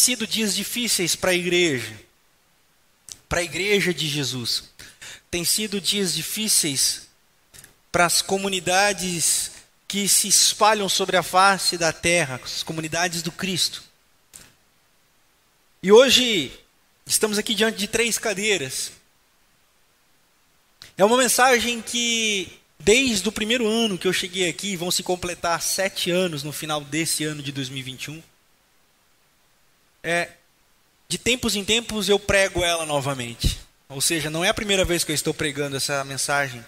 sido dias difíceis para a igreja, para a igreja de Jesus. Tem sido dias difíceis para as comunidades que se espalham sobre a face da terra, as comunidades do Cristo. E hoje estamos aqui diante de três cadeiras. É uma mensagem que, desde o primeiro ano que eu cheguei aqui, vão se completar sete anos no final desse ano de 2021. É, de tempos em tempos eu prego ela novamente. Ou seja, não é a primeira vez que eu estou pregando essa mensagem.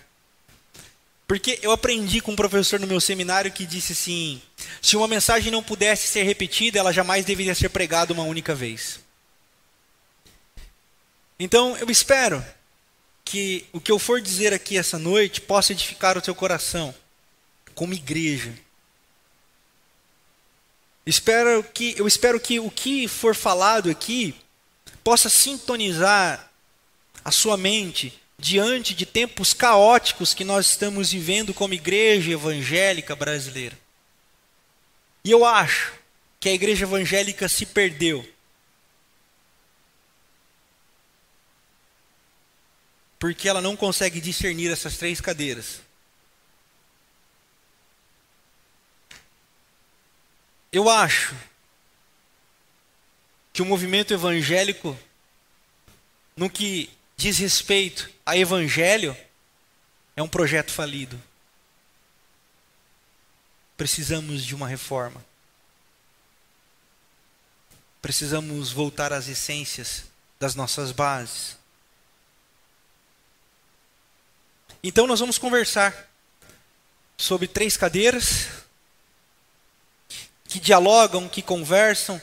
Porque eu aprendi com um professor no meu seminário que disse assim: se uma mensagem não pudesse ser repetida, ela jamais deveria ser pregada uma única vez. Então, eu espero que o que eu for dizer aqui essa noite possa edificar o seu coração, como igreja. Espero que, eu espero que o que for falado aqui possa sintonizar a sua mente diante de tempos caóticos que nós estamos vivendo como igreja evangélica brasileira. E eu acho que a igreja evangélica se perdeu. Porque ela não consegue discernir essas três cadeiras. Eu acho que o movimento evangélico, no que diz respeito a evangelho, é um projeto falido. Precisamos de uma reforma. Precisamos voltar às essências das nossas bases. Então, nós vamos conversar sobre três cadeiras que dialogam, que conversam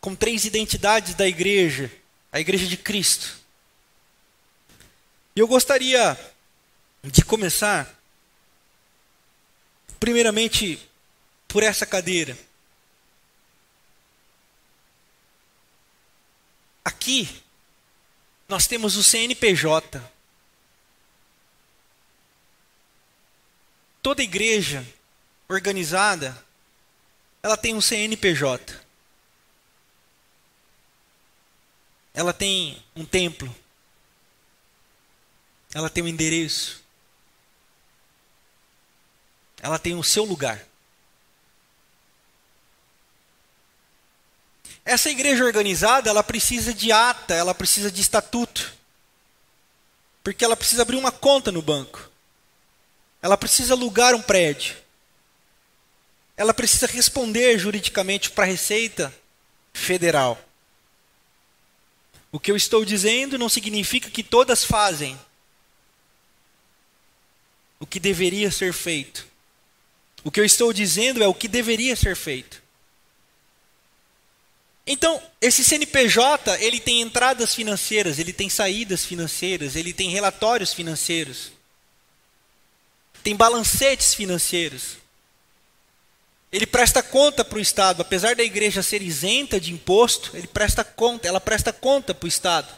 com três identidades da igreja, a igreja de Cristo. E eu gostaria de começar, primeiramente, por essa cadeira. Aqui, nós temos o CNPJ. Toda igreja organizada ela tem um CNPJ. Ela tem um templo. Ela tem um endereço. Ela tem o seu lugar. Essa igreja organizada, ela precisa de ata, ela precisa de estatuto. Porque ela precisa abrir uma conta no banco. Ela precisa alugar um prédio ela precisa responder juridicamente para a Receita Federal. O que eu estou dizendo não significa que todas fazem o que deveria ser feito. O que eu estou dizendo é o que deveria ser feito. Então, esse CNPJ, ele tem entradas financeiras, ele tem saídas financeiras, ele tem relatórios financeiros. Tem balancetes financeiros. Ele presta conta para o Estado, apesar da igreja ser isenta de imposto, ele presta conta, ela presta conta para o Estado.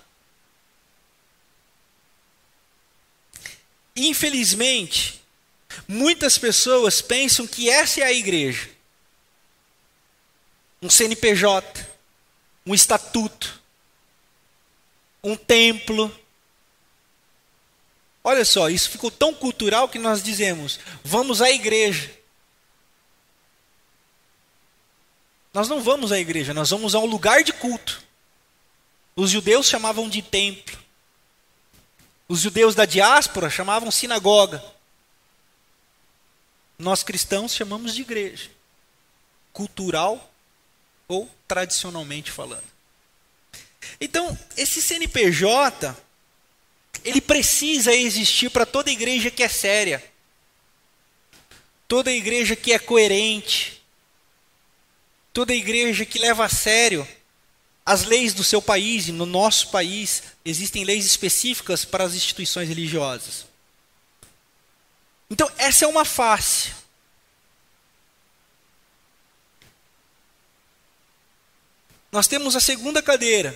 Infelizmente, muitas pessoas pensam que essa é a igreja. Um CNPJ, um estatuto, um templo. Olha só, isso ficou tão cultural que nós dizemos: vamos à igreja. Nós não vamos à igreja, nós vamos a um lugar de culto. Os judeus chamavam de templo. Os judeus da diáspora chamavam sinagoga. Nós cristãos chamamos de igreja. Cultural ou tradicionalmente falando. Então, esse CNPJ, ele precisa existir para toda igreja que é séria. Toda igreja que é coerente, toda igreja que leva a sério as leis do seu país, e no nosso país existem leis específicas para as instituições religiosas. Então, essa é uma face. Nós temos a segunda cadeira,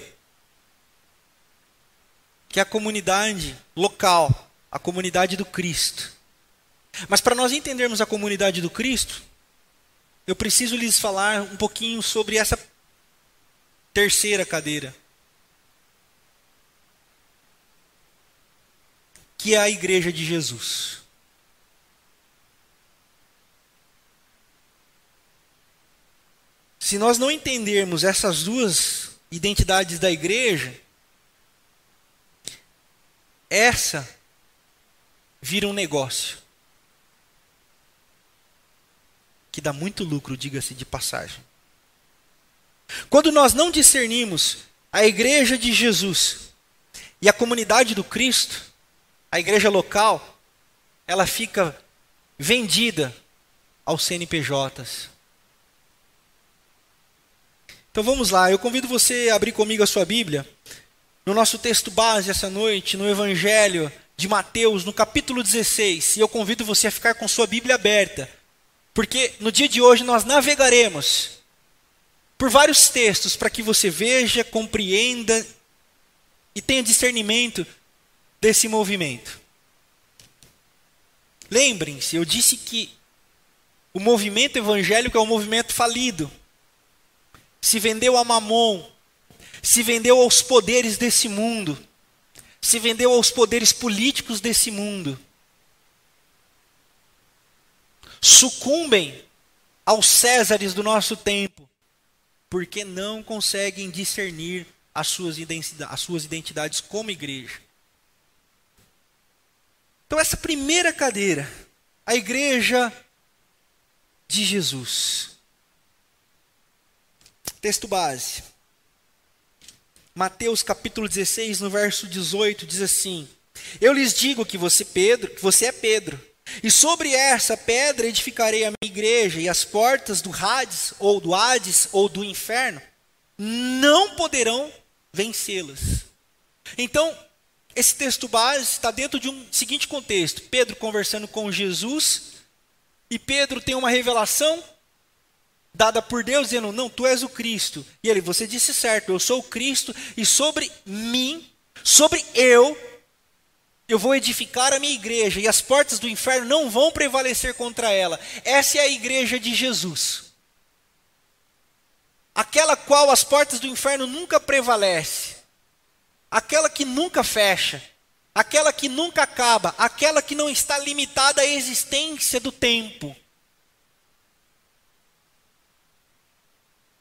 que é a comunidade local, a comunidade do Cristo. Mas para nós entendermos a comunidade do Cristo, eu preciso lhes falar um pouquinho sobre essa terceira cadeira, que é a igreja de Jesus. Se nós não entendermos essas duas identidades da igreja, essa vira um negócio que dá muito lucro, diga-se de passagem. Quando nós não discernimos a igreja de Jesus e a comunidade do Cristo, a igreja local, ela fica vendida aos CNPJs. Então vamos lá, eu convido você a abrir comigo a sua Bíblia, no nosso texto base essa noite, no Evangelho de Mateus, no capítulo 16, e eu convido você a ficar com sua Bíblia aberta, porque no dia de hoje nós navegaremos por vários textos para que você veja, compreenda e tenha discernimento desse movimento. Lembrem-se, eu disse que o movimento evangélico é um movimento falido. Se vendeu a Mamon, se vendeu aos poderes desse mundo, se vendeu aos poderes políticos desse mundo. Sucumbem aos Césares do nosso tempo porque não conseguem discernir as suas, identidades, as suas identidades como igreja. Então, essa primeira cadeira, a igreja de Jesus. Texto base. Mateus capítulo 16, no verso 18, diz assim: Eu lhes digo que você, Pedro, que você é Pedro, e sobre essa pedra edificarei a minha igreja, e as portas do Hades, ou do Hades, ou do inferno, não poderão vencê-las. Então, esse texto base está dentro de um seguinte contexto: Pedro conversando com Jesus, e Pedro tem uma revelação dada por Deus, dizendo: Não, tu és o Cristo. E ele, você disse certo, eu sou o Cristo, e sobre mim, sobre eu, eu vou edificar a minha igreja e as portas do inferno não vão prevalecer contra ela. Essa é a igreja de Jesus. Aquela qual as portas do inferno nunca prevalece. Aquela que nunca fecha. Aquela que nunca acaba, aquela que não está limitada à existência do tempo.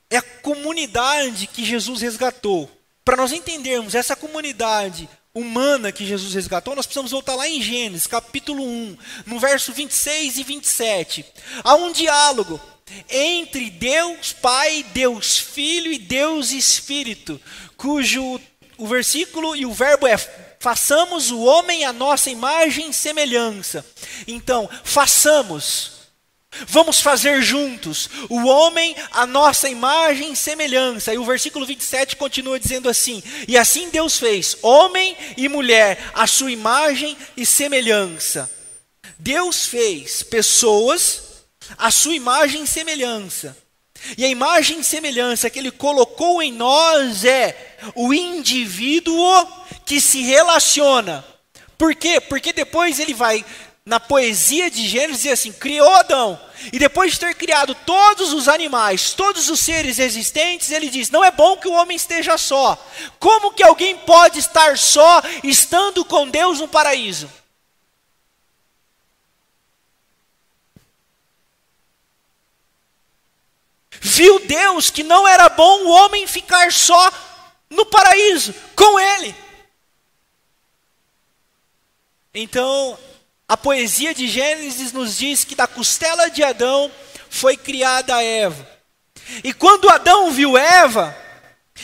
É a comunidade que Jesus resgatou. Para nós entendermos essa comunidade, humana que Jesus resgatou, nós precisamos voltar lá em Gênesis, capítulo 1, no verso 26 e 27. Há um diálogo entre Deus Pai, Deus Filho e Deus Espírito, cujo o versículo e o verbo é façamos o homem a nossa imagem e semelhança. Então, façamos Vamos fazer juntos o homem a nossa imagem e semelhança. E o versículo 27 continua dizendo assim: E assim Deus fez homem e mulher a sua imagem e semelhança. Deus fez pessoas a sua imagem e semelhança. E a imagem e semelhança que ele colocou em nós é o indivíduo que se relaciona. Por quê? Porque depois ele vai na poesia de Gênesis diz assim: criou Adão. E depois de ter criado todos os animais, todos os seres existentes, ele diz: não é bom que o homem esteja só. Como que alguém pode estar só estando com Deus no paraíso? Viu Deus que não era bom o homem ficar só no paraíso com ele. Então, a poesia de Gênesis nos diz que da costela de Adão foi criada Eva. E quando Adão viu Eva,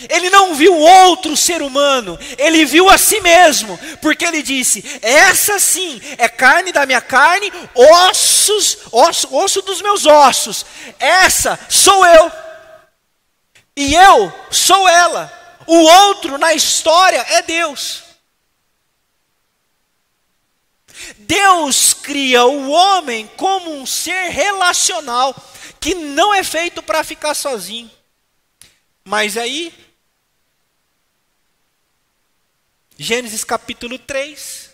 ele não viu outro ser humano, ele viu a si mesmo, porque ele disse: Essa sim é carne da minha carne, ossos, osso, osso dos meus ossos. Essa sou eu. E eu sou ela. O outro na história é Deus. Deus cria o homem como um ser relacional que não é feito para ficar sozinho. Mas aí, Gênesis capítulo 3,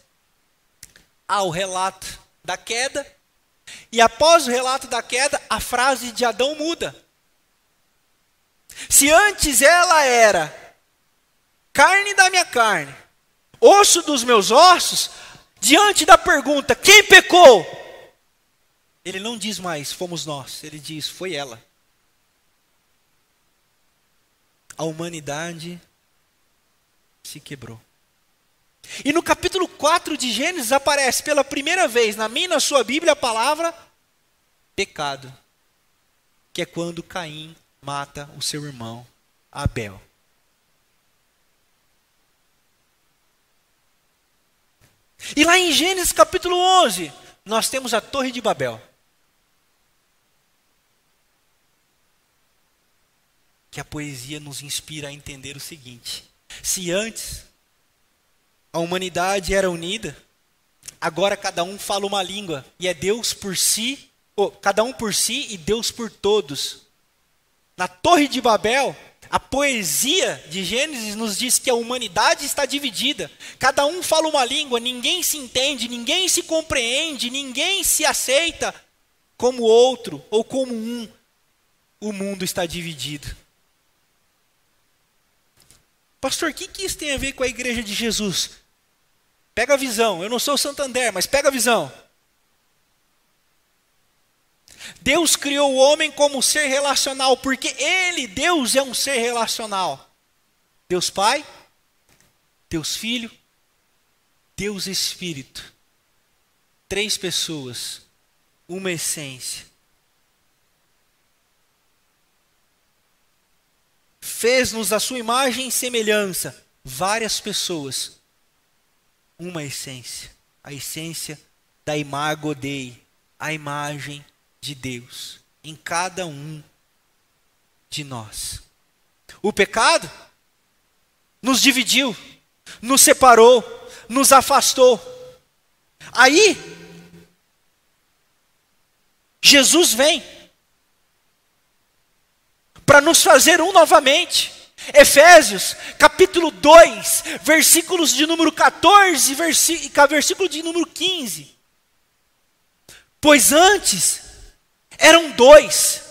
há o relato da queda, e após o relato da queda, a frase de Adão muda. Se antes ela era carne da minha carne, osso dos meus ossos, diante da pergunta: quem pecou? Ele não diz mais, fomos nós, ele diz, foi ela. A humanidade se quebrou. E no capítulo 4 de Gênesis aparece pela primeira vez na minha na sua Bíblia a palavra pecado, que é quando Caim mata o seu irmão Abel. E lá em Gênesis capítulo 11, nós temos a Torre de Babel. Que a poesia nos inspira a entender o seguinte: se antes a humanidade era unida, agora cada um fala uma língua e é Deus por si, ou cada um por si e Deus por todos. Na Torre de Babel, a poesia de Gênesis nos diz que a humanidade está dividida. Cada um fala uma língua, ninguém se entende, ninguém se compreende, ninguém se aceita como outro ou como um. O mundo está dividido. Pastor, o que, que isso tem a ver com a igreja de Jesus? Pega a visão. Eu não sou Santander, mas pega a visão. Deus criou o homem como ser relacional, porque Ele, Deus, é um ser relacional. Deus Pai, Deus Filho, Deus Espírito. Três pessoas, uma essência. Fez-nos a sua imagem e semelhança, várias pessoas, uma essência, a essência da imago Dei, a imagem de Deus em cada um de nós. O pecado nos dividiu, nos separou, nos afastou. Aí, Jesus vem para nos fazer um novamente. Efésios, capítulo 2, versículos de número 14 e versículo de número 15. Pois antes eram dois.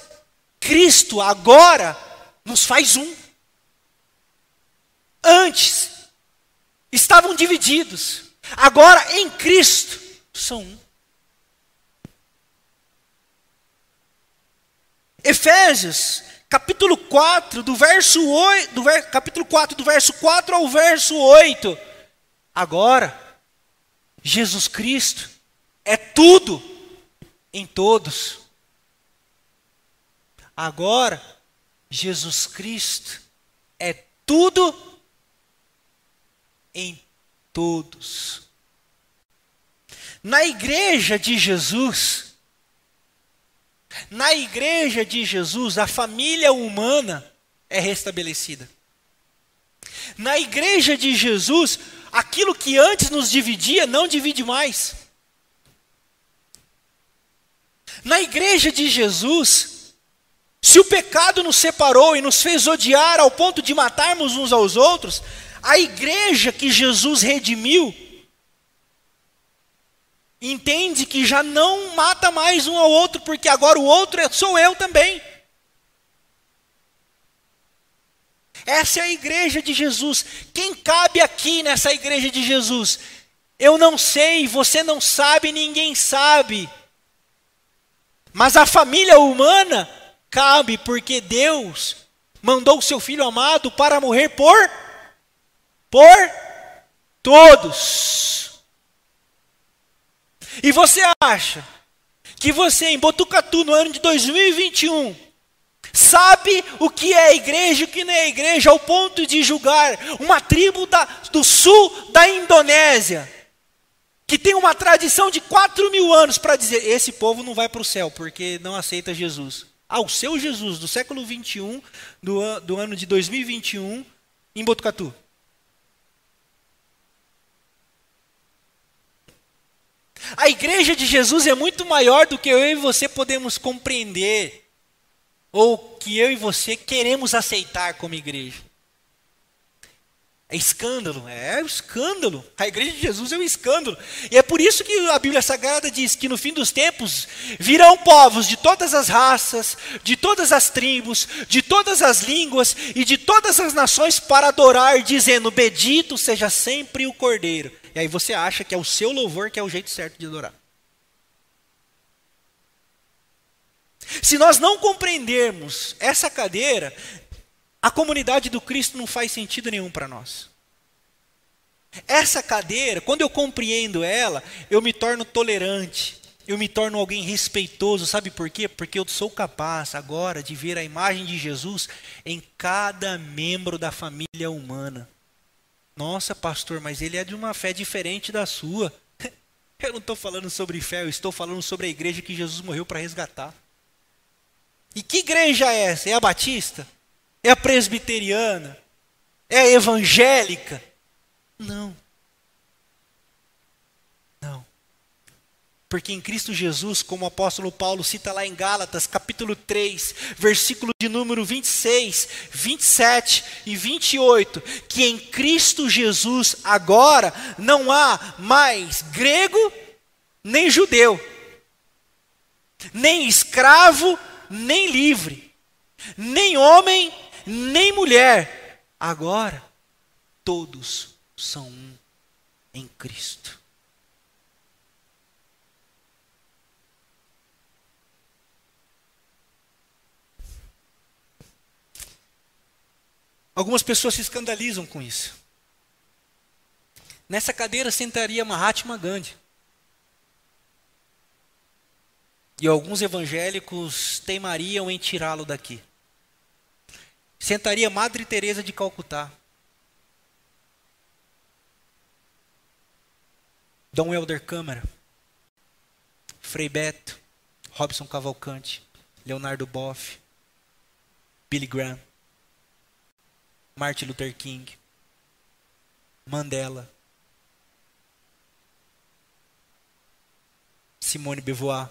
Cristo agora nos faz um. Antes estavam divididos. Agora em Cristo são um. Efésios, capítulo 4, do verso 8, do ver, capítulo 4, do verso 4 ao verso 8. Agora, Jesus Cristo é tudo em todos. Agora, Jesus Cristo é tudo em todos. Na igreja de Jesus, na igreja de Jesus, a família humana é restabelecida. Na igreja de Jesus, aquilo que antes nos dividia não divide mais. Na igreja de Jesus, se o pecado nos separou e nos fez odiar ao ponto de matarmos uns aos outros, a igreja que Jesus redimiu entende que já não mata mais um ao outro, porque agora o outro é, sou eu também. Essa é a igreja de Jesus. Quem cabe aqui nessa igreja de Jesus? Eu não sei, você não sabe, ninguém sabe. Mas a família humana Cabe porque Deus mandou o seu filho amado para morrer por por todos. E você acha que você em Botucatu no ano de 2021 sabe o que é igreja e o que não é igreja ao ponto de julgar uma tribo da, do sul da Indonésia que tem uma tradição de 4 mil anos para dizer esse povo não vai para o céu porque não aceita Jesus ao seu Jesus do século 21, do, do ano de 2021, em Botucatu. A igreja de Jesus é muito maior do que eu e você podemos compreender, ou que eu e você queremos aceitar como igreja. É escândalo, é escândalo. A igreja de Jesus é um escândalo. E é por isso que a Bíblia Sagrada diz que no fim dos tempos virão povos de todas as raças, de todas as tribos, de todas as línguas e de todas as nações para adorar, dizendo: Bendito seja sempre o Cordeiro. E aí você acha que é o seu louvor que é o jeito certo de adorar. Se nós não compreendermos essa cadeira, a comunidade do Cristo não faz sentido nenhum para nós. Essa cadeira, quando eu compreendo ela, eu me torno tolerante, eu me torno alguém respeitoso, sabe por quê? Porque eu sou capaz agora de ver a imagem de Jesus em cada membro da família humana. Nossa, pastor, mas ele é de uma fé diferente da sua. Eu não estou falando sobre fé, eu estou falando sobre a igreja que Jesus morreu para resgatar. E que igreja é essa? É a Batista? É presbiteriana? É evangélica? Não. Não. Porque em Cristo Jesus, como o apóstolo Paulo cita lá em Gálatas, capítulo 3, versículo de número 26, 27 e 28, que em Cristo Jesus agora não há mais grego nem judeu, nem escravo nem livre, nem homem nem mulher. Agora, todos são um em Cristo. Algumas pessoas se escandalizam com isso. Nessa cadeira sentaria Mahatma Gandhi. E alguns evangélicos teimariam em tirá-lo daqui. Sentaria Madre Teresa de Calcutá. Dom Helder Câmara. Frei Beto. Robson Cavalcante. Leonardo Boff. Billy Graham. Martin Luther King. Mandela. Simone Beauvoir.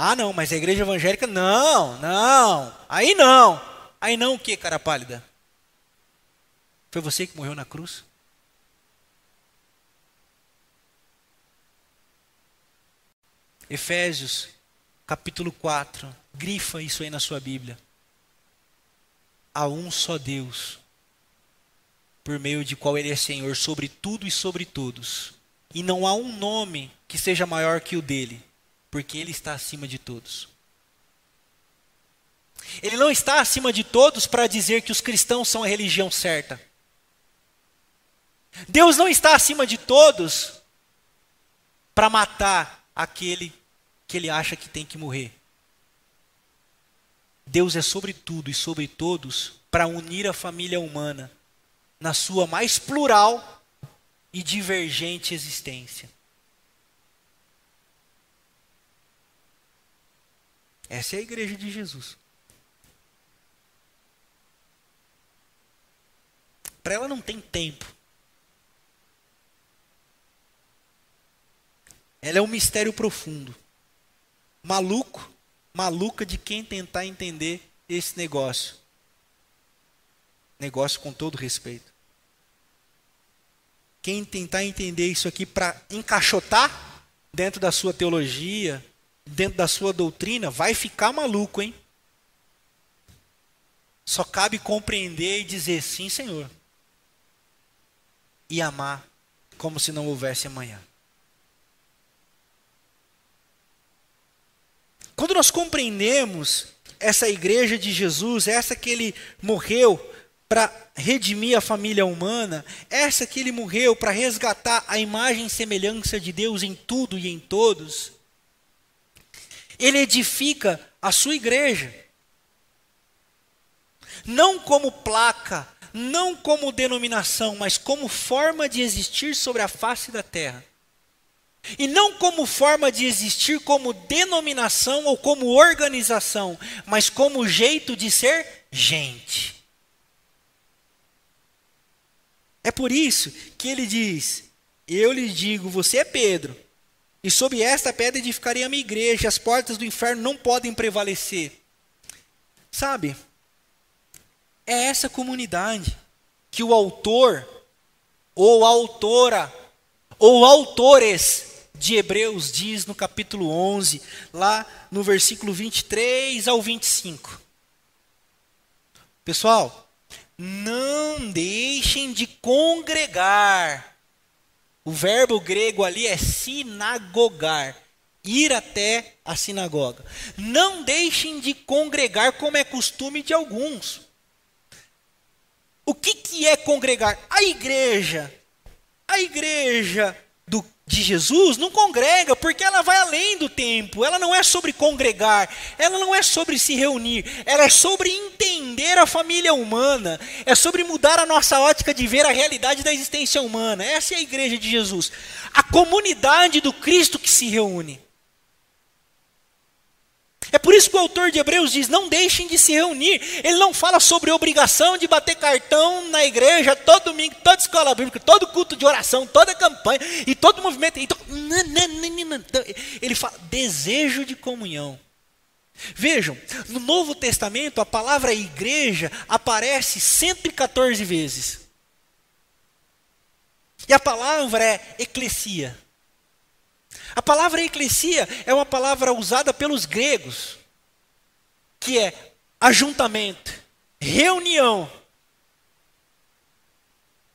Ah, não, mas a igreja evangélica, não, não. Aí não. Aí não o que, cara pálida? Foi você que morreu na cruz? Efésios, capítulo 4. Grifa isso aí na sua Bíblia. Há um só Deus, por meio de qual Ele é Senhor sobre tudo e sobre todos. E não há um nome que seja maior que o dele porque Ele está acima de todos. Ele não está acima de todos para dizer que os cristãos são a religião certa. Deus não está acima de todos para matar aquele que ele acha que tem que morrer. Deus é sobre tudo e sobre todos para unir a família humana na sua mais plural e divergente existência. Essa é a igreja de Jesus. Para ela não tem tempo. Ela é um mistério profundo. Maluco, maluca de quem tentar entender esse negócio. Negócio com todo respeito. Quem tentar entender isso aqui para encaixotar dentro da sua teologia, dentro da sua doutrina, vai ficar maluco, hein? Só cabe compreender e dizer sim, Senhor. E amar como se não houvesse amanhã. Quando nós compreendemos essa igreja de Jesus, essa que ele morreu para redimir a família humana, essa que ele morreu para resgatar a imagem e semelhança de Deus em tudo e em todos, ele edifica a sua igreja. Não como placa, não como denominação, mas como forma de existir sobre a face da terra. E não como forma de existir como denominação ou como organização, mas como jeito de ser gente. É por isso que ele diz: Eu lhe digo, você é Pedro, e sobre esta pedra edificarei a minha igreja, as portas do inferno não podem prevalecer. Sabe? É essa comunidade que o autor, ou autora, ou autores de Hebreus diz no capítulo 11, lá no versículo 23 ao 25. Pessoal, não deixem de congregar. O verbo grego ali é sinagogar, ir até a sinagoga. Não deixem de congregar como é costume de alguns. O que, que é congregar? A igreja. A igreja do de Jesus não congrega, porque ela vai além do tempo. Ela não é sobre congregar, ela não é sobre se reunir, ela é sobre entender a família humana, é sobre mudar a nossa ótica de ver a realidade da existência humana. Essa é a igreja de Jesus, a comunidade do Cristo que se reúne. É por isso que o autor de Hebreus diz: não deixem de se reunir. Ele não fala sobre obrigação de bater cartão na igreja todo domingo, toda escola bíblica, todo culto de oração, toda campanha e todo movimento. Então, ele fala desejo de comunhão. Vejam, no Novo Testamento a palavra igreja aparece 114 vezes. E a palavra é eclesia. A palavra eclesia é uma palavra usada pelos gregos, que é ajuntamento, reunião.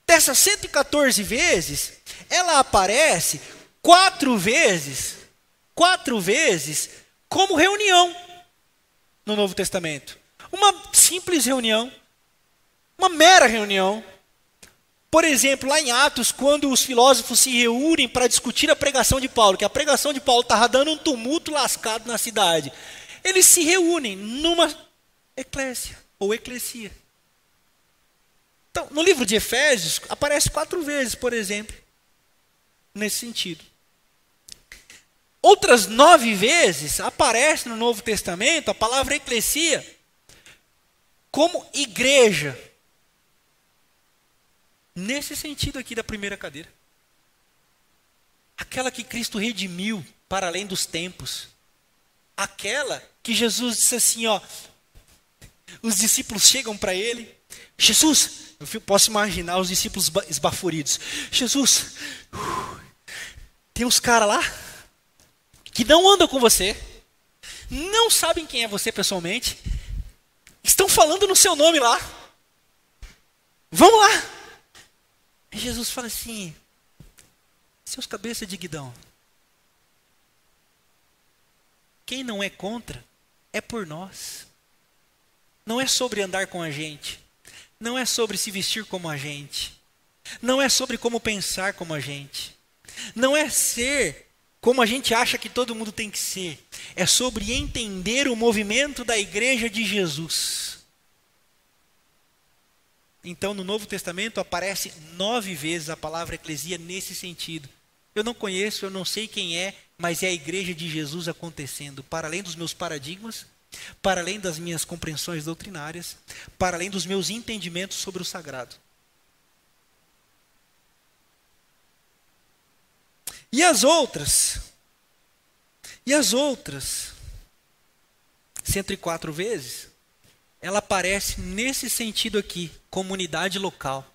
Dessas 114 vezes, ela aparece quatro vezes, quatro vezes, como reunião no Novo Testamento. Uma simples reunião, uma mera reunião, por exemplo, lá em Atos, quando os filósofos se reúnem para discutir a pregação de Paulo, que a pregação de Paulo estava dando um tumulto lascado na cidade, eles se reúnem numa eclésia ou eclesia. Então, no livro de Efésios, aparece quatro vezes, por exemplo, nesse sentido. Outras nove vezes aparece no Novo Testamento a palavra eclesia como igreja Nesse sentido aqui da primeira cadeira. Aquela que Cristo redimiu para além dos tempos. Aquela que Jesus disse assim, ó, os discípulos chegam para ele, Jesus, eu posso imaginar os discípulos esbaforidos. Jesus, tem uns caras lá que não andam com você, não sabem quem é você pessoalmente, estão falando no seu nome lá. Vamos lá. Jesus fala assim: seus cabeças de guidão. Quem não é contra é por nós. Não é sobre andar com a gente. Não é sobre se vestir como a gente. Não é sobre como pensar como a gente. Não é ser como a gente acha que todo mundo tem que ser. É sobre entender o movimento da igreja de Jesus. Então, no Novo Testamento aparece nove vezes a palavra eclesia nesse sentido. Eu não conheço, eu não sei quem é, mas é a igreja de Jesus acontecendo, para além dos meus paradigmas, para além das minhas compreensões doutrinárias, para além dos meus entendimentos sobre o sagrado. E as outras? E as outras? 104 vezes? Ela aparece nesse sentido aqui, comunidade local.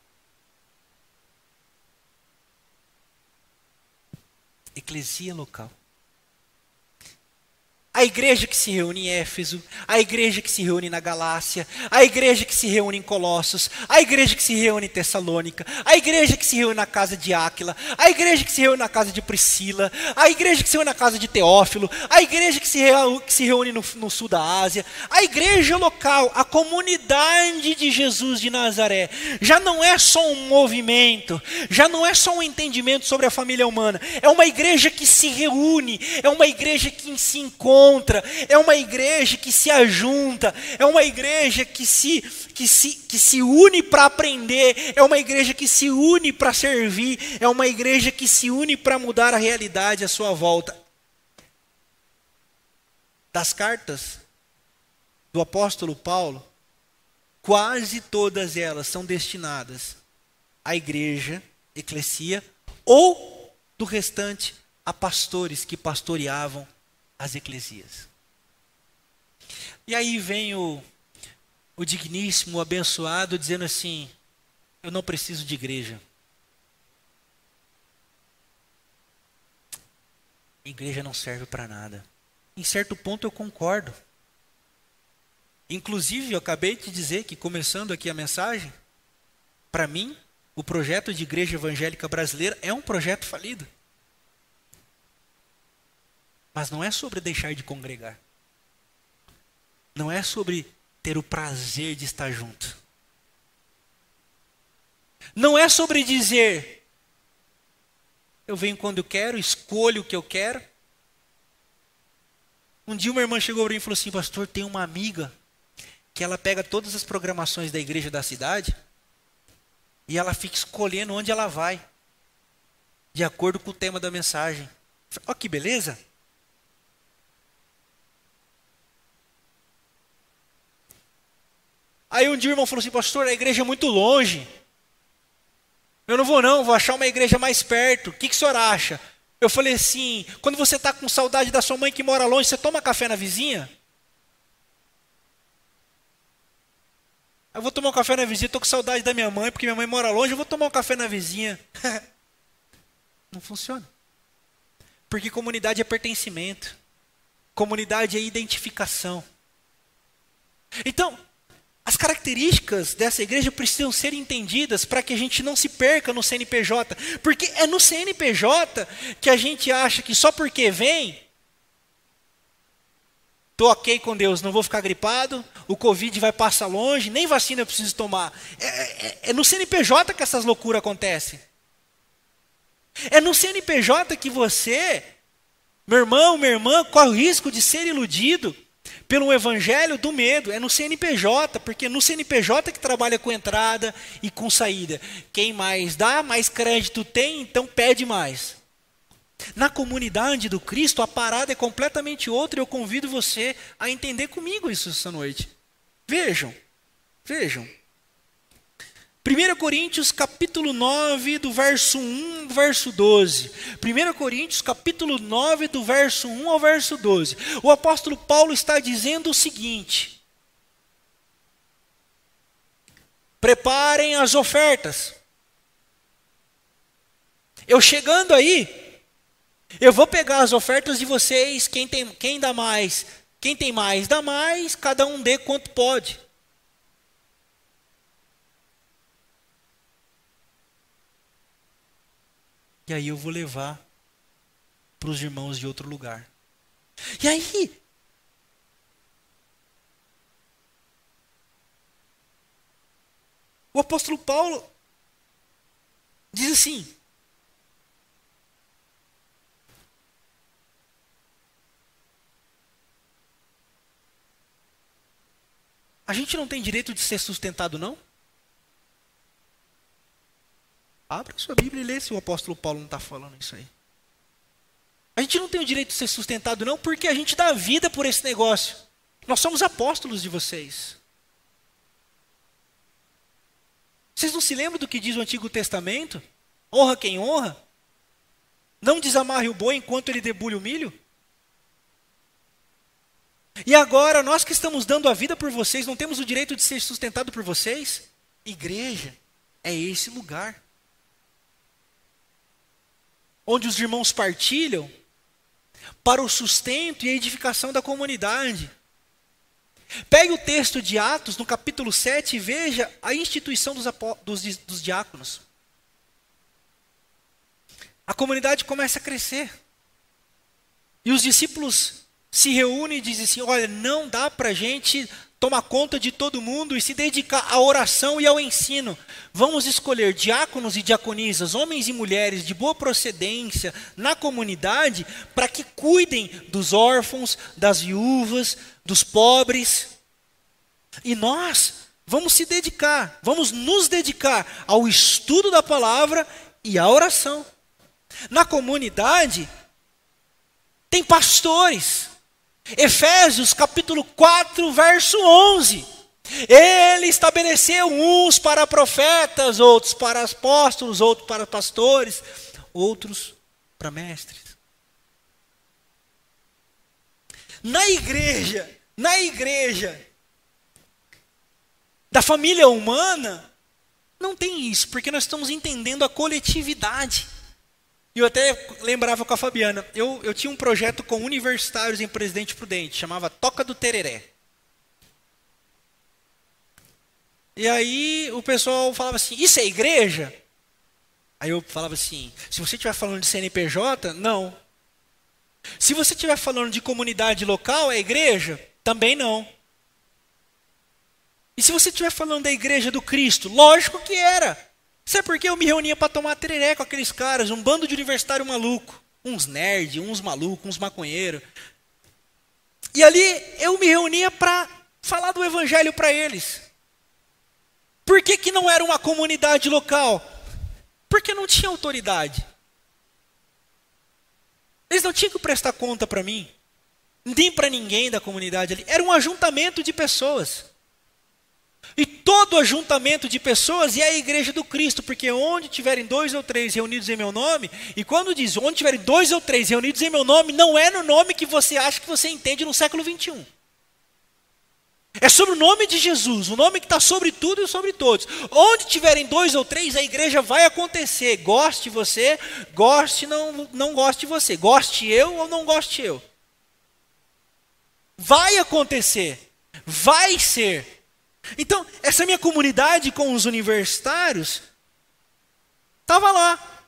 Eclesia local. A igreja que se reúne em Éfeso, a igreja que se reúne na Galácia, a igreja que se reúne em Colossos, a igreja que se reúne em Tessalônica, a igreja que se reúne na casa de Áquila, a igreja que se reúne na casa de Priscila, a igreja que se reúne na casa de Teófilo, a igreja que se reúne, que se reúne no, no sul da Ásia, a igreja local, a comunidade de Jesus de Nazaré, já não é só um movimento, já não é só um entendimento sobre a família humana, é uma igreja que se reúne, é uma igreja que se encontra encontra, é uma igreja que se ajunta, é uma igreja que se, que se, que se une para aprender, é uma igreja que se une para servir, é uma igreja que se une para mudar a realidade à sua volta. Das cartas do apóstolo Paulo, quase todas elas são destinadas à igreja, eclesia, ou do restante a pastores que pastoreavam as eclesias. E aí vem o, o digníssimo, o abençoado, dizendo assim: Eu não preciso de igreja. Igreja não serve para nada. Em certo ponto eu concordo. Inclusive, eu acabei de dizer que, começando aqui a mensagem, para mim, o projeto de igreja evangélica brasileira é um projeto falido. Mas não é sobre deixar de congregar. Não é sobre ter o prazer de estar junto. Não é sobre dizer, eu venho quando eu quero, escolho o que eu quero. Um dia uma irmã chegou para mim e falou assim: Pastor, tem uma amiga que ela pega todas as programações da igreja da cidade e ela fica escolhendo onde ela vai, de acordo com o tema da mensagem. Olha que beleza! Aí um dia o irmão falou assim, pastor, a igreja é muito longe. Eu não vou não, vou achar uma igreja mais perto. O que, que o senhor acha? Eu falei assim, quando você está com saudade da sua mãe que mora longe, você toma café na vizinha? Eu vou tomar um café na vizinha, estou com saudade da minha mãe, porque minha mãe mora longe, eu vou tomar um café na vizinha. Não funciona. Porque comunidade é pertencimento. Comunidade é identificação. Então, as características dessa igreja precisam ser entendidas para que a gente não se perca no CNPJ. Porque é no CNPJ que a gente acha que só porque vem, Estou ok com Deus, não vou ficar gripado, o Covid vai passar longe, nem vacina eu preciso tomar. É, é, é no CNPJ que essas loucuras acontecem. É no CNPJ que você, meu irmão, minha irmã, corre o risco de ser iludido pelo evangelho do medo. É no CNPJ, porque no CNPJ que trabalha com entrada e com saída. Quem mais dá, mais crédito tem, então pede mais. Na comunidade do Cristo, a parada é completamente outra e eu convido você a entender comigo isso essa noite. Vejam, vejam. 1 Coríntios capítulo 9, do verso 1 ao verso 12. 1 Coríntios capítulo 9, do verso 1 ao verso 12. O apóstolo Paulo está dizendo o seguinte: Preparem as ofertas. Eu chegando aí, eu vou pegar as ofertas de vocês, quem, tem, quem dá mais, quem tem mais, dá mais, cada um dê quanto pode. E aí eu vou levar para os irmãos de outro lugar. E aí? O apóstolo Paulo diz assim: A gente não tem direito de ser sustentado, não? Abra sua Bíblia e lê se o apóstolo Paulo não está falando isso aí. A gente não tem o direito de ser sustentado, não, porque a gente dá vida por esse negócio. Nós somos apóstolos de vocês. Vocês não se lembram do que diz o Antigo Testamento? Honra quem honra. Não desamarre o boi enquanto ele debulha o milho. E agora, nós que estamos dando a vida por vocês, não temos o direito de ser sustentado por vocês? Igreja é esse lugar. Onde os irmãos partilham para o sustento e a edificação da comunidade. Pegue o texto de Atos, no capítulo 7, e veja a instituição dos, dos, dos diáconos. A comunidade começa a crescer. E os discípulos se reúne e diz assim: olha, não dá para a gente tomar conta de todo mundo e se dedicar à oração e ao ensino. Vamos escolher diáconos e diaconisas, homens e mulheres de boa procedência na comunidade, para que cuidem dos órfãos, das viúvas, dos pobres. E nós vamos se dedicar, vamos nos dedicar ao estudo da palavra e à oração. Na comunidade, tem pastores Efésios capítulo 4, verso 11. Ele estabeleceu uns para profetas, outros para apóstolos, outros para pastores, outros para mestres. Na igreja, na igreja, da família humana, não tem isso, porque nós estamos entendendo a coletividade. E eu até lembrava com a Fabiana, eu, eu tinha um projeto com universitários em Presidente Prudente, chamava Toca do Tereré. E aí o pessoal falava assim: Isso é igreja? Aí eu falava assim: Se você estiver falando de CNPJ, não. Se você estiver falando de comunidade local, é igreja? Também não. E se você estiver falando da igreja do Cristo? Lógico que era. Sabe por que eu me reunia para tomar tereré com aqueles caras, um bando de universitário maluco, uns nerd, uns malucos, uns maconheiros. E ali eu me reunia para falar do evangelho para eles. Por que, que não era uma comunidade local? Porque não tinha autoridade. Eles não tinham que prestar conta para mim, nem para ninguém da comunidade ali. Era um ajuntamento de pessoas. E todo ajuntamento de pessoas é a igreja do Cristo, porque onde tiverem dois ou três reunidos em meu nome, e quando diz onde tiverem dois ou três reunidos em meu nome, não é no nome que você acha que você entende no século 21. É sobre o nome de Jesus, o nome que está sobre tudo e sobre todos. Onde tiverem dois ou três, a igreja vai acontecer. Goste você, goste não, não goste você. Goste eu ou não goste eu. Vai acontecer. Vai ser. Então, essa minha comunidade com os universitários estava lá.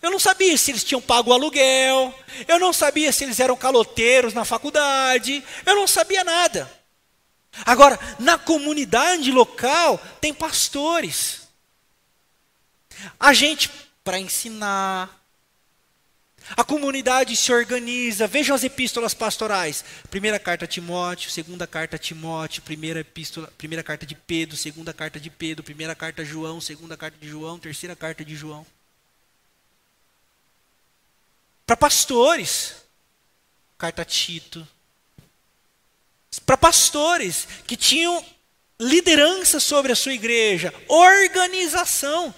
Eu não sabia se eles tinham pago o aluguel, eu não sabia se eles eram caloteiros na faculdade, eu não sabia nada. Agora, na comunidade local, tem pastores. A gente para ensinar. A comunidade se organiza. Vejam as epístolas pastorais. Primeira carta a Timóteo, segunda carta a Timóteo, primeira epístola, primeira carta de Pedro, segunda carta de Pedro, primeira carta a João, segunda carta de João, terceira carta de João. Para pastores, carta a Tito, para pastores que tinham liderança sobre a sua igreja, organização.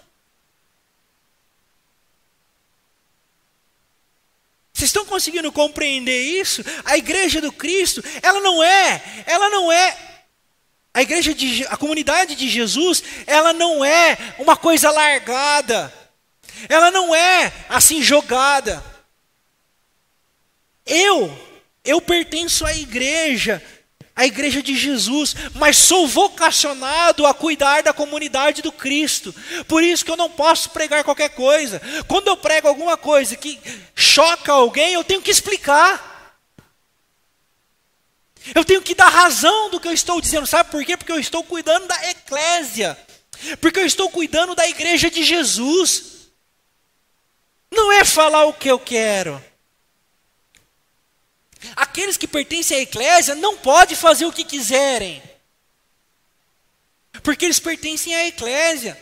Vocês estão conseguindo compreender isso? A igreja do Cristo, ela não é, ela não é a igreja de a comunidade de Jesus, ela não é uma coisa largada. Ela não é assim jogada. Eu eu pertenço à igreja a igreja de Jesus, mas sou vocacionado a cuidar da comunidade do Cristo. Por isso que eu não posso pregar qualquer coisa. Quando eu prego alguma coisa que choca alguém, eu tenho que explicar. Eu tenho que dar razão do que eu estou dizendo. Sabe por quê? Porque eu estou cuidando da eclésia. Porque eu estou cuidando da igreja de Jesus. Não é falar o que eu quero. Aqueles que pertencem à eclésia não podem fazer o que quiserem. Porque eles pertencem à eclésia.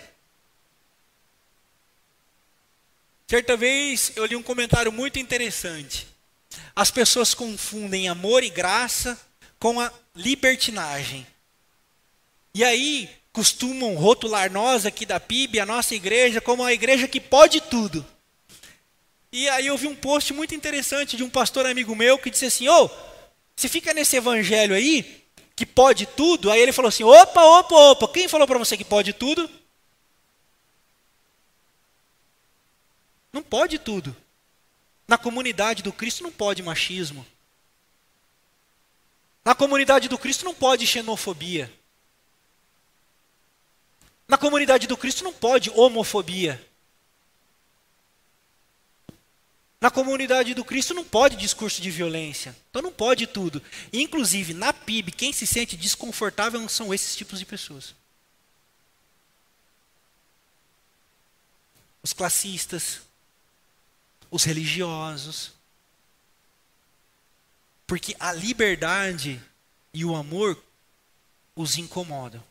Certa vez eu li um comentário muito interessante. As pessoas confundem amor e graça com a libertinagem. E aí costumam rotular nós aqui da PIB, a nossa igreja, como a igreja que pode tudo. E aí eu vi um post muito interessante de um pastor amigo meu que disse assim: Ô, oh, você fica nesse evangelho aí, que pode tudo. Aí ele falou assim: opa, opa, opa, quem falou para você que pode tudo? Não pode tudo. Na comunidade do Cristo não pode machismo. Na comunidade do Cristo não pode xenofobia. Na comunidade do Cristo não pode homofobia. Na comunidade do Cristo não pode discurso de violência. Então não pode tudo. Inclusive, na PIB, quem se sente desconfortável são esses tipos de pessoas. Os classistas, os religiosos. Porque a liberdade e o amor os incomodam.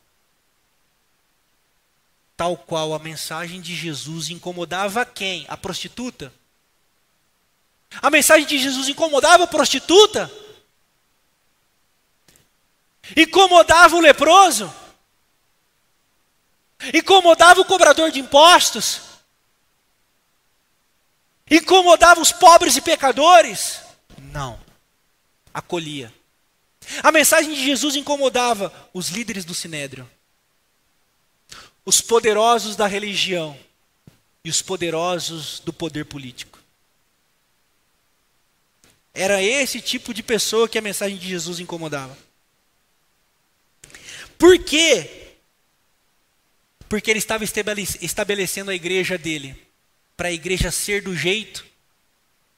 Tal qual a mensagem de Jesus incomodava quem? A prostituta? A mensagem de Jesus incomodava a prostituta? Incomodava o leproso? Incomodava o cobrador de impostos? Incomodava os pobres e pecadores? Não. Acolhia. A mensagem de Jesus incomodava os líderes do sinédrio. os poderosos da religião e os poderosos do poder político. Era esse tipo de pessoa que a mensagem de Jesus incomodava. Por quê? Porque ele estava estabelecendo a igreja dele, para a igreja ser do jeito,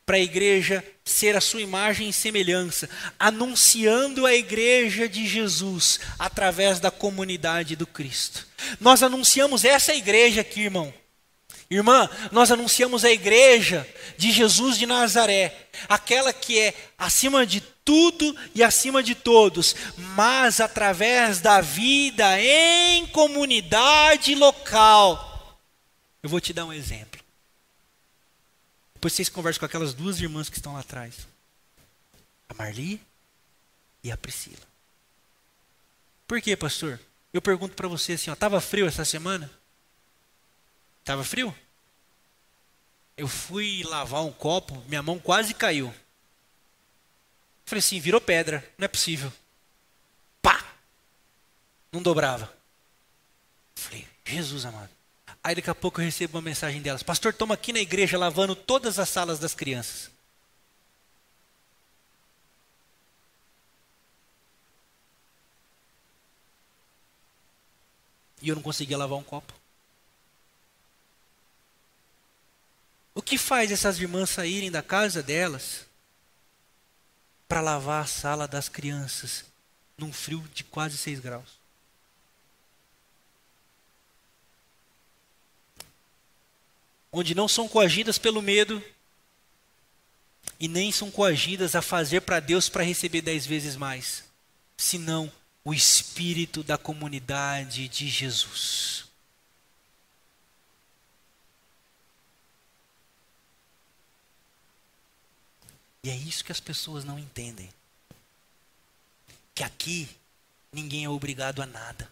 para a igreja ser a sua imagem e semelhança, anunciando a igreja de Jesus através da comunidade do Cristo. Nós anunciamos essa igreja aqui, irmão. Irmã, nós anunciamos a igreja de Jesus de Nazaré, aquela que é acima de tudo e acima de todos, mas através da vida em comunidade local. Eu vou te dar um exemplo. Depois vocês conversam com aquelas duas irmãs que estão lá atrás, a Marli e a Priscila. Por quê, pastor? Eu pergunto para você assim, ó, tava frio essa semana? Tava frio? Eu fui lavar um copo, minha mão quase caiu. Falei assim, virou pedra, não é possível. Pá! Não dobrava. Falei, Jesus amado. Aí daqui a pouco eu recebo uma mensagem delas: Pastor, estamos aqui na igreja lavando todas as salas das crianças. E eu não conseguia lavar um copo. O que faz essas irmãs saírem da casa delas para lavar a sala das crianças num frio de quase 6 graus? Onde não são coagidas pelo medo e nem são coagidas a fazer para Deus para receber dez vezes mais, senão o espírito da comunidade de Jesus. E é isso que as pessoas não entendem. Que aqui ninguém é obrigado a nada.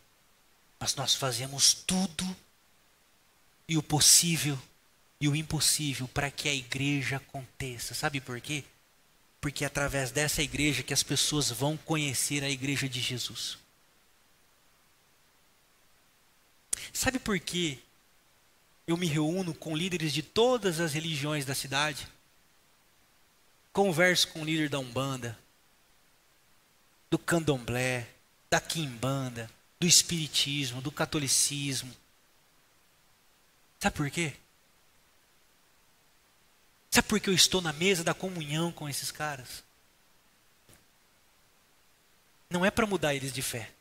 Mas nós fazemos tudo e o possível e o impossível para que a igreja aconteça. Sabe por quê? Porque é através dessa igreja que as pessoas vão conhecer a igreja de Jesus. Sabe por quê? Eu me reúno com líderes de todas as religiões da cidade Converso com o líder da Umbanda, do Candomblé, da Quimbanda, do Espiritismo, do Catolicismo. Sabe por quê? Sabe por que eu estou na mesa da comunhão com esses caras? Não é para mudar eles de fé.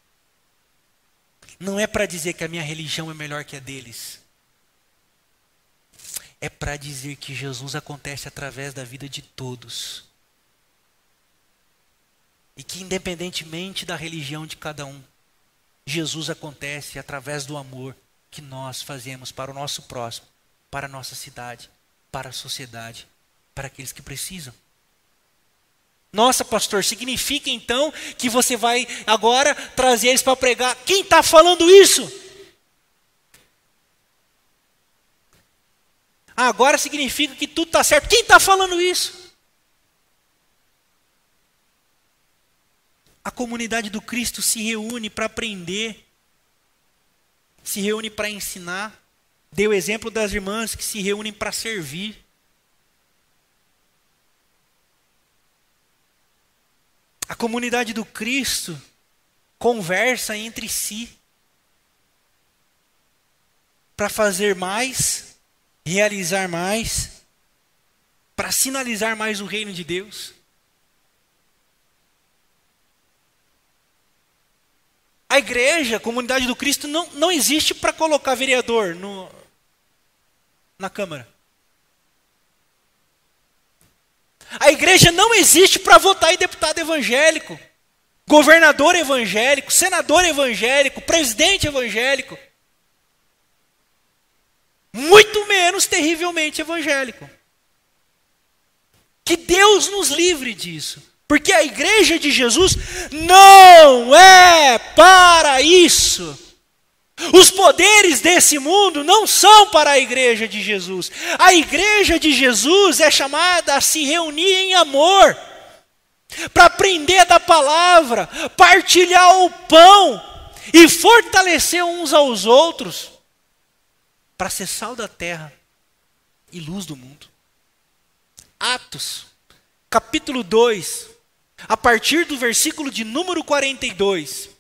Não é para dizer que a minha religião é melhor que a deles é para dizer que Jesus acontece através da vida de todos. E que, independentemente da religião de cada um, Jesus acontece através do amor que nós fazemos para o nosso próximo, para a nossa cidade, para a sociedade, para aqueles que precisam. Nossa, pastor, significa então que você vai agora trazer eles para pregar? Quem está falando isso? Agora significa que tudo está certo. Quem está falando isso? A comunidade do Cristo se reúne para aprender, se reúne para ensinar. Deu o exemplo das irmãs que se reúnem para servir. A comunidade do Cristo conversa entre si para fazer mais realizar mais, para sinalizar mais o reino de Deus. A igreja, a comunidade do Cristo, não, não existe para colocar vereador no, na Câmara. A igreja não existe para votar em deputado evangélico, governador evangélico, senador evangélico, presidente evangélico muito menos terrivelmente evangélico. Que Deus nos livre disso. Porque a igreja de Jesus não é para isso. Os poderes desse mundo não são para a igreja de Jesus. A igreja de Jesus é chamada a se reunir em amor, para aprender da palavra, partilhar o pão e fortalecer uns aos outros. Para ser sal da terra e luz do mundo. Atos, capítulo 2, a partir do versículo de número 42,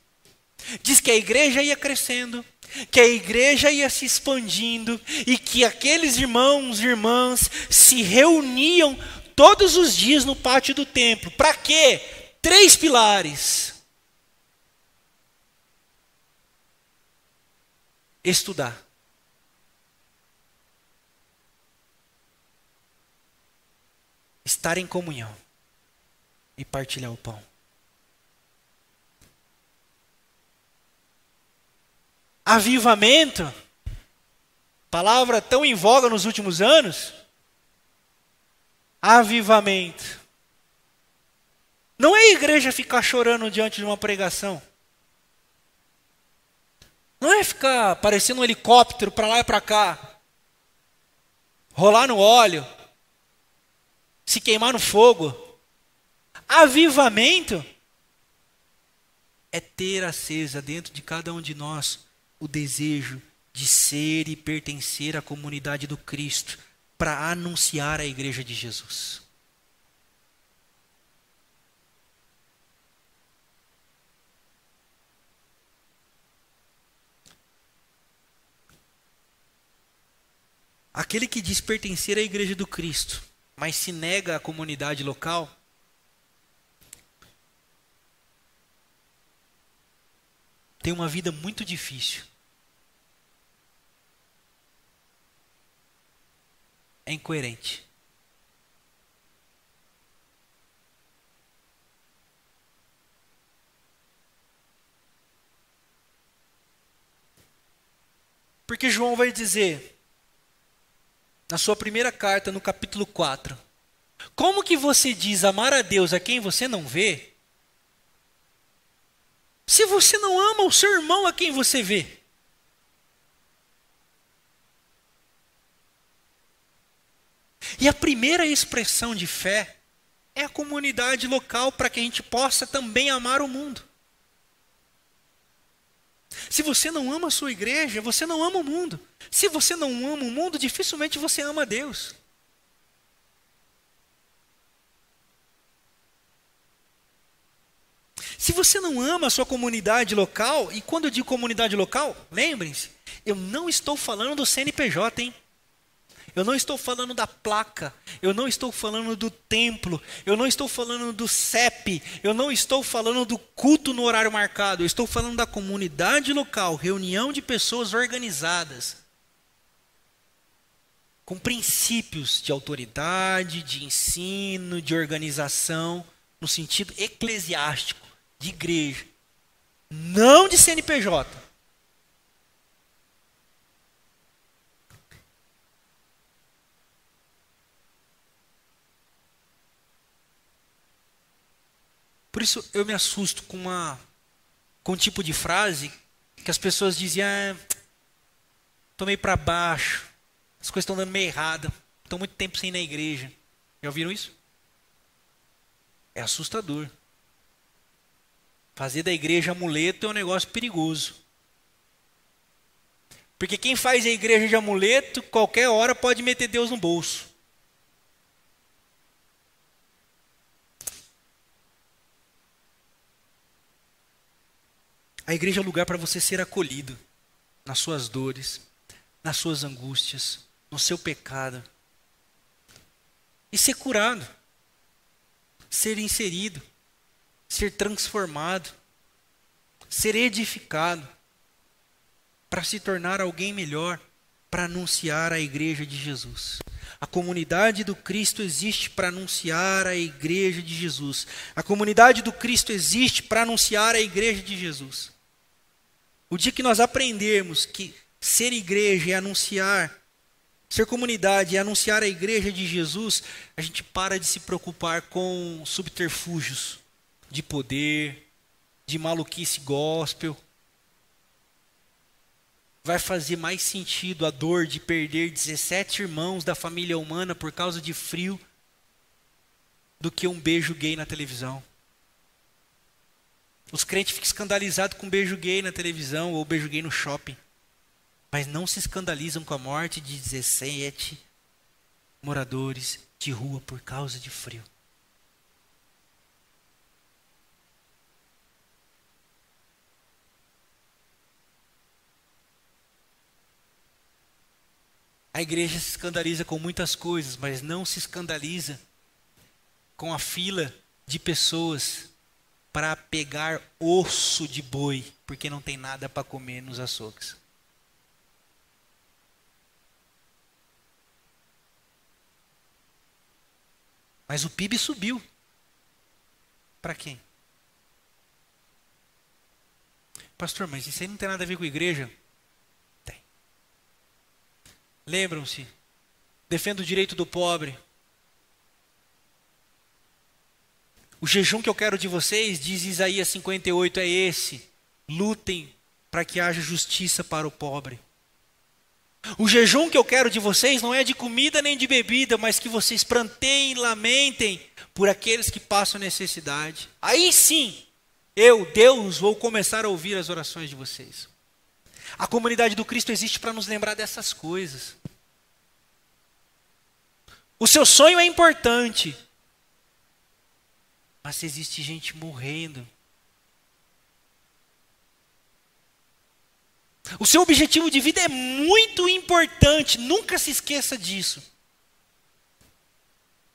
diz que a igreja ia crescendo, que a igreja ia se expandindo e que aqueles irmãos e irmãs se reuniam todos os dias no pátio do templo. Para quê? Três pilares. Estudar. Estar em comunhão e partilhar o pão. Avivamento, palavra tão em voga nos últimos anos. Avivamento. Não é a igreja ficar chorando diante de uma pregação. Não é ficar parecendo um helicóptero para lá e para cá. Rolar no óleo. Se queimar no fogo. Avivamento é ter acesa dentro de cada um de nós o desejo de ser e pertencer à comunidade do Cristo para anunciar a igreja de Jesus. Aquele que diz pertencer à igreja do Cristo, mas se nega à comunidade local, tem uma vida muito difícil. é incoerente. Porque João vai dizer, na sua primeira carta, no capítulo 4, como que você diz amar a Deus a quem você não vê, se você não ama o seu irmão a quem você vê? E a primeira expressão de fé é a comunidade local para que a gente possa também amar o mundo. Se você não ama a sua igreja, você não ama o mundo. Se você não ama o mundo, dificilmente você ama Deus. Se você não ama a sua comunidade local, e quando eu digo comunidade local, lembrem-se, eu não estou falando do CNPJ, hein? Eu não estou falando da placa, eu não estou falando do templo, eu não estou falando do CEP, eu não estou falando do culto no horário marcado, eu estou falando da comunidade local, reunião de pessoas organizadas, com princípios de autoridade, de ensino, de organização, no sentido eclesiástico, de igreja, não de CNPJ. Por isso eu me assusto com uma com um tipo de frase que as pessoas diziam, ah, tô meio para baixo, as coisas estão dando meio errada, estou muito tempo sem ir na igreja. Já ouviram isso? É assustador. Fazer da igreja amuleto é um negócio perigoso. Porque quem faz a igreja de amuleto, qualquer hora pode meter Deus no bolso. A igreja é lugar para você ser acolhido nas suas dores, nas suas angústias, no seu pecado. E ser curado, ser inserido, ser transformado, ser edificado, para se tornar alguém melhor, para anunciar a igreja de Jesus. A comunidade do Cristo existe para anunciar a igreja de Jesus. A comunidade do Cristo existe para anunciar a igreja de Jesus. O dia que nós aprendermos que ser igreja é anunciar, ser comunidade é anunciar a igreja de Jesus, a gente para de se preocupar com subterfúgios de poder, de maluquice gospel. Vai fazer mais sentido a dor de perder 17 irmãos da família humana por causa de frio do que um beijo gay na televisão. Os crentes ficam escandalizados com beijo gay na televisão ou beijo gay no shopping. mas não se escandalizam com a morte de 17 moradores de rua por causa de frio. A igreja se escandaliza com muitas coisas, mas não se escandaliza com a fila de pessoas para pegar osso de boi, porque não tem nada para comer nos açougues. Mas o PIB subiu. Para quem? Pastor, mas isso aí não tem nada a ver com a igreja? Lembram-se? Defenda o direito do pobre. O jejum que eu quero de vocês, diz Isaías 58, é esse: lutem para que haja justiça para o pobre. O jejum que eu quero de vocês não é de comida nem de bebida, mas que vocês planteiem e lamentem por aqueles que passam necessidade. Aí sim, eu, Deus, vou começar a ouvir as orações de vocês. A comunidade do Cristo existe para nos lembrar dessas coisas. O seu sonho é importante, mas existe gente morrendo. O seu objetivo de vida é muito importante, nunca se esqueça disso.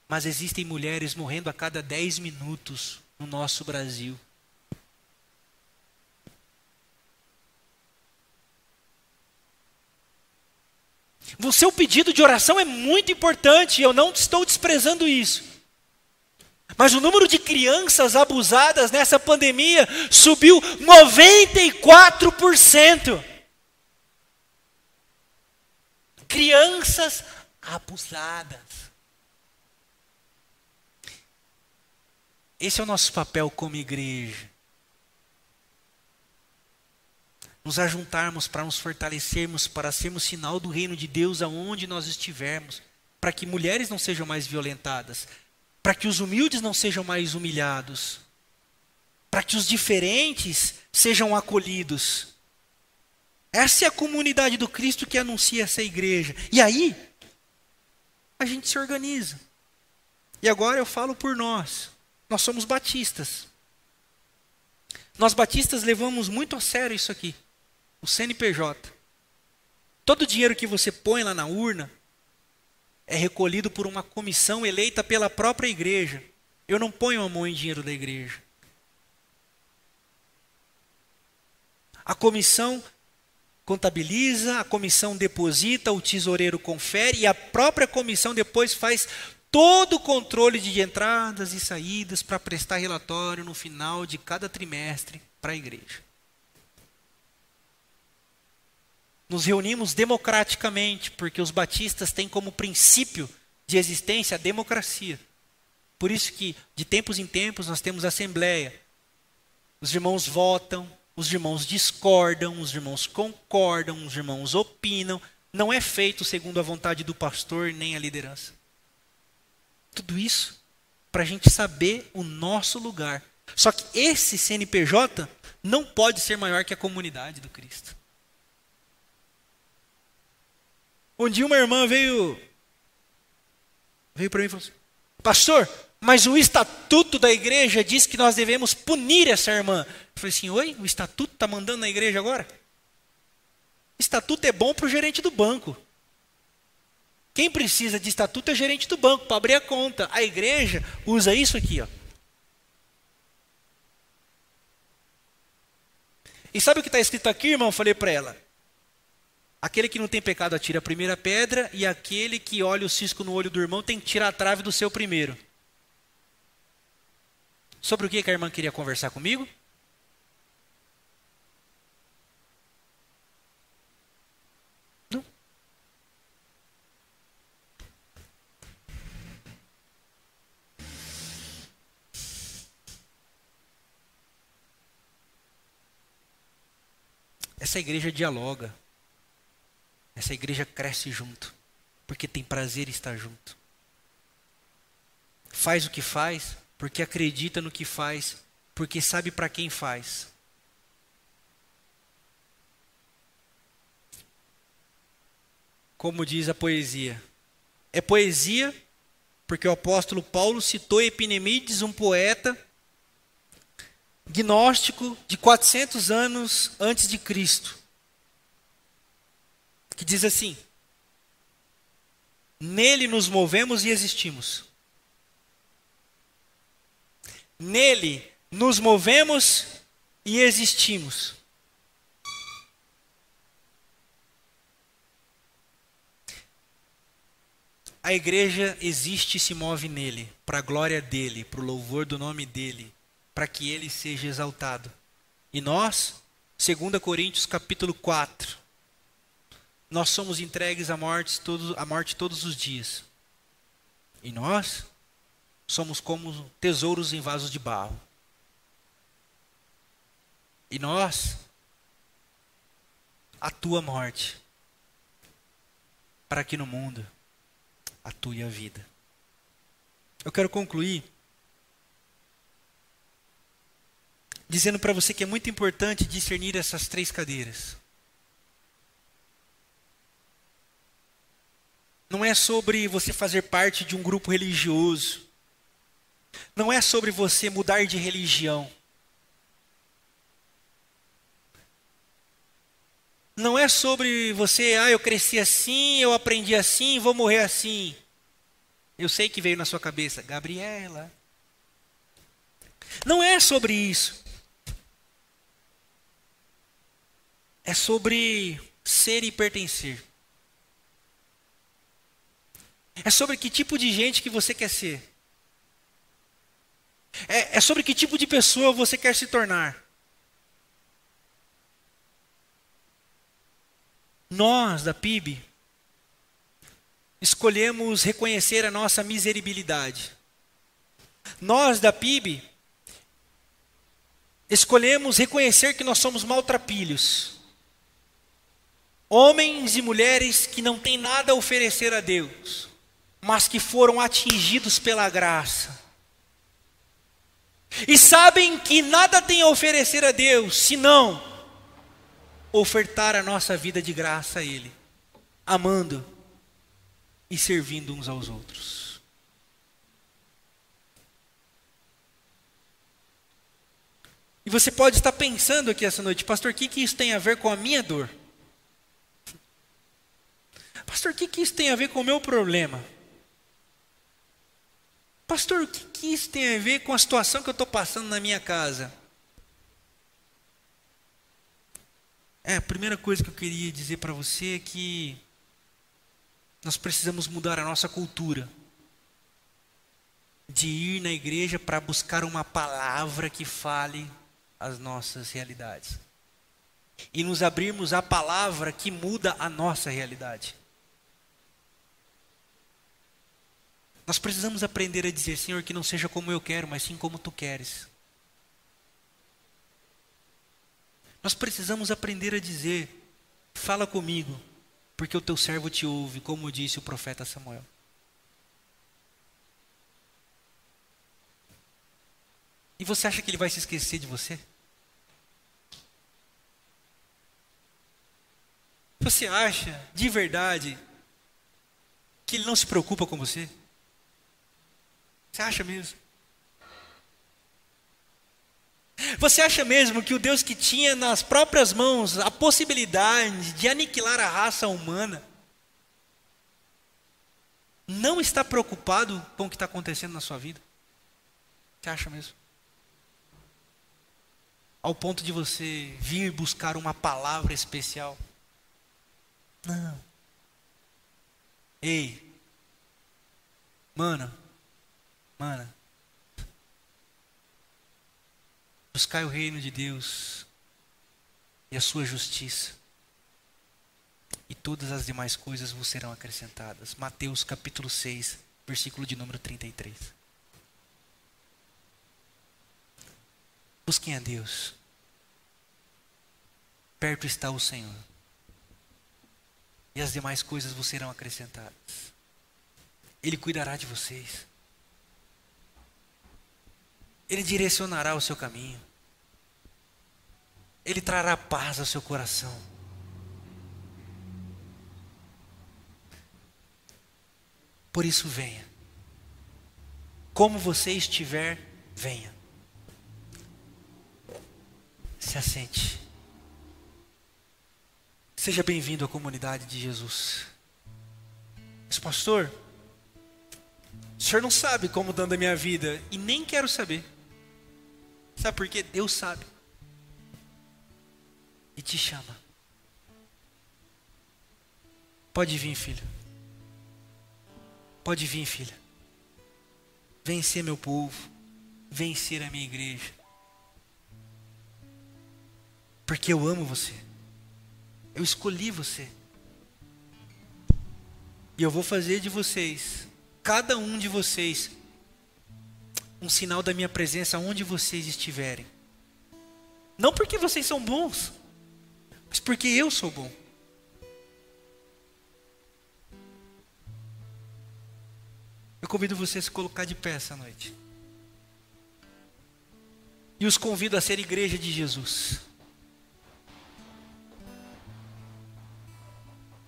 Mas existem mulheres morrendo a cada 10 minutos no nosso Brasil. O seu pedido de oração é muito importante, eu não estou desprezando isso. Mas o número de crianças abusadas nessa pandemia subiu 94%. Crianças abusadas. Esse é o nosso papel como igreja. Nos ajuntarmos para nos fortalecermos, para sermos sinal do reino de Deus aonde nós estivermos, para que mulheres não sejam mais violentadas, para que os humildes não sejam mais humilhados, para que os diferentes sejam acolhidos. Essa é a comunidade do Cristo que anuncia essa igreja. E aí, a gente se organiza. E agora eu falo por nós. Nós somos batistas. Nós batistas levamos muito a sério isso aqui. O CNPJ. Todo o dinheiro que você põe lá na urna, é recolhido por uma comissão eleita pela própria igreja. Eu não ponho a mão em dinheiro da igreja. A comissão contabiliza, a comissão deposita, o tesoureiro confere e a própria comissão depois faz todo o controle de entradas e saídas para prestar relatório no final de cada trimestre para a igreja. Nos reunimos democraticamente, porque os batistas têm como princípio de existência a democracia. Por isso que, de tempos em tempos, nós temos assembleia. Os irmãos votam, os irmãos discordam, os irmãos concordam, os irmãos opinam. Não é feito segundo a vontade do pastor nem a liderança. Tudo isso para a gente saber o nosso lugar. Só que esse CNPJ não pode ser maior que a comunidade do Cristo. Um dia uma irmã veio veio para mim e falou assim: Pastor, mas o estatuto da igreja diz que nós devemos punir essa irmã. Eu falei assim: Oi, o estatuto está mandando na igreja agora? Estatuto é bom para o gerente do banco. Quem precisa de estatuto é gerente do banco para abrir a conta. A igreja usa isso aqui, ó. E sabe o que está escrito aqui, irmão? Falei para ela. Aquele que não tem pecado atira a primeira pedra, e aquele que olha o cisco no olho do irmão tem que tirar a trave do seu primeiro. Sobre o que, a irmã queria conversar comigo? Não. Essa igreja dialoga. Essa igreja cresce junto, porque tem prazer em estar junto. Faz o que faz, porque acredita no que faz, porque sabe para quem faz. como diz a poesia. É poesia porque o apóstolo Paulo citou Epinemides, um poeta gnóstico de 400 anos antes de Cristo, que diz assim: Nele nos movemos e existimos. Nele nos movemos e existimos. A igreja existe e se move nele, para a glória dele, para o louvor do nome dele, para que ele seja exaltado. E nós, 2 Coríntios capítulo 4, nós somos entregues à morte, todos, à morte todos os dias. E nós somos como tesouros em vasos de barro. E nós, a tua morte, para que no mundo a vida. Eu quero concluir dizendo para você que é muito importante discernir essas três cadeiras. Não é sobre você fazer parte de um grupo religioso. Não é sobre você mudar de religião. Não é sobre você, ah, eu cresci assim, eu aprendi assim, vou morrer assim. Eu sei que veio na sua cabeça, Gabriela. Não é sobre isso. É sobre ser e pertencer. É sobre que tipo de gente que você quer ser. É, é sobre que tipo de pessoa você quer se tornar. Nós, da PIB, escolhemos reconhecer a nossa miseribilidade. Nós, da PIB, escolhemos reconhecer que nós somos maltrapilhos. Homens e mulheres que não têm nada a oferecer a Deus, mas que foram atingidos pela graça. E sabem que nada têm a oferecer a Deus, senão ofertar a nossa vida de graça a Ele, amando e servindo uns aos outros. E você pode estar pensando aqui essa noite, pastor, o que, que isso tem a ver com a minha dor? Pastor, o que, que isso tem a ver com o meu problema? Pastor, o que, que isso tem a ver com a situação que eu estou passando na minha casa? É, a primeira coisa que eu queria dizer para você é que nós precisamos mudar a nossa cultura. De ir na igreja para buscar uma palavra que fale as nossas realidades. E nos abrirmos à palavra que muda a nossa realidade. Nós precisamos aprender a dizer, Senhor, que não seja como eu quero, mas sim como tu queres. Nós precisamos aprender a dizer: fala comigo, porque o teu servo te ouve, como disse o profeta Samuel. E você acha que ele vai se esquecer de você? Você acha, de verdade, que ele não se preocupa com você? Você acha mesmo? Você acha mesmo que o Deus que tinha nas próprias mãos a possibilidade de aniquilar a raça humana não está preocupado com o que está acontecendo na sua vida? Você acha mesmo? Ao ponto de você vir buscar uma palavra especial? Não. Ei, mano, mana, Buscai o reino de Deus e a sua justiça, e todas as demais coisas vos serão acrescentadas. Mateus capítulo 6, versículo de número 33. Busquem a Deus. Perto está o Senhor. E as demais coisas vos serão acrescentadas. Ele cuidará de vocês. Ele direcionará o seu caminho. Ele trará paz ao seu coração. Por isso, venha. Como você estiver, venha. Se assente. Seja bem-vindo à comunidade de Jesus. Mas, pastor, o senhor não sabe como dando a minha vida e nem quero saber. Sabe por quê? Deus sabe. E te chama. Pode vir, filho. Pode vir, filha. Vem ser meu povo. Vem ser a minha igreja. Porque eu amo você. Eu escolhi você. E eu vou fazer de vocês, cada um de vocês, um sinal da minha presença onde vocês estiverem. Não porque vocês são bons, mas porque eu sou bom. Eu convido você a se colocar de pé essa noite. E os convido a ser igreja de Jesus.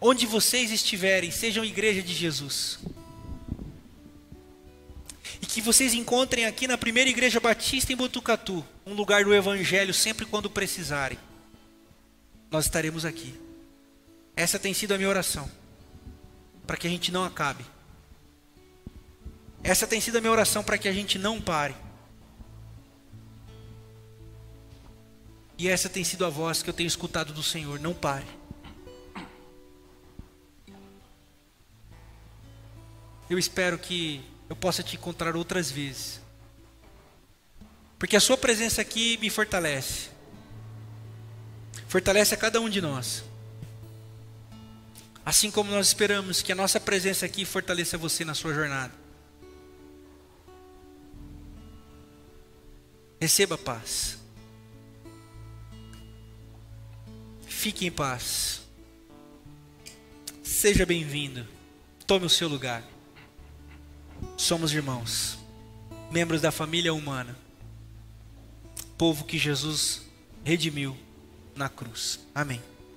Onde vocês estiverem, sejam igreja de Jesus. E que vocês encontrem aqui na primeira igreja batista em Botucatu, um lugar do evangelho sempre quando precisarem. Nós estaremos aqui. Essa tem sido a minha oração. Para que a gente não acabe. Essa tem sido a minha oração para que a gente não pare. E essa tem sido a voz que eu tenho escutado do Senhor: não pare. Eu espero que eu possa te encontrar outras vezes. Porque a sua presença aqui me fortalece. Fortalece a cada um de nós. Assim como nós esperamos que a nossa presença aqui fortaleça você na sua jornada. Receba paz. Fique em paz. Seja bem-vindo. Tome o seu lugar. Somos irmãos, membros da família humana, povo que Jesus redimiu na cruz. Amém.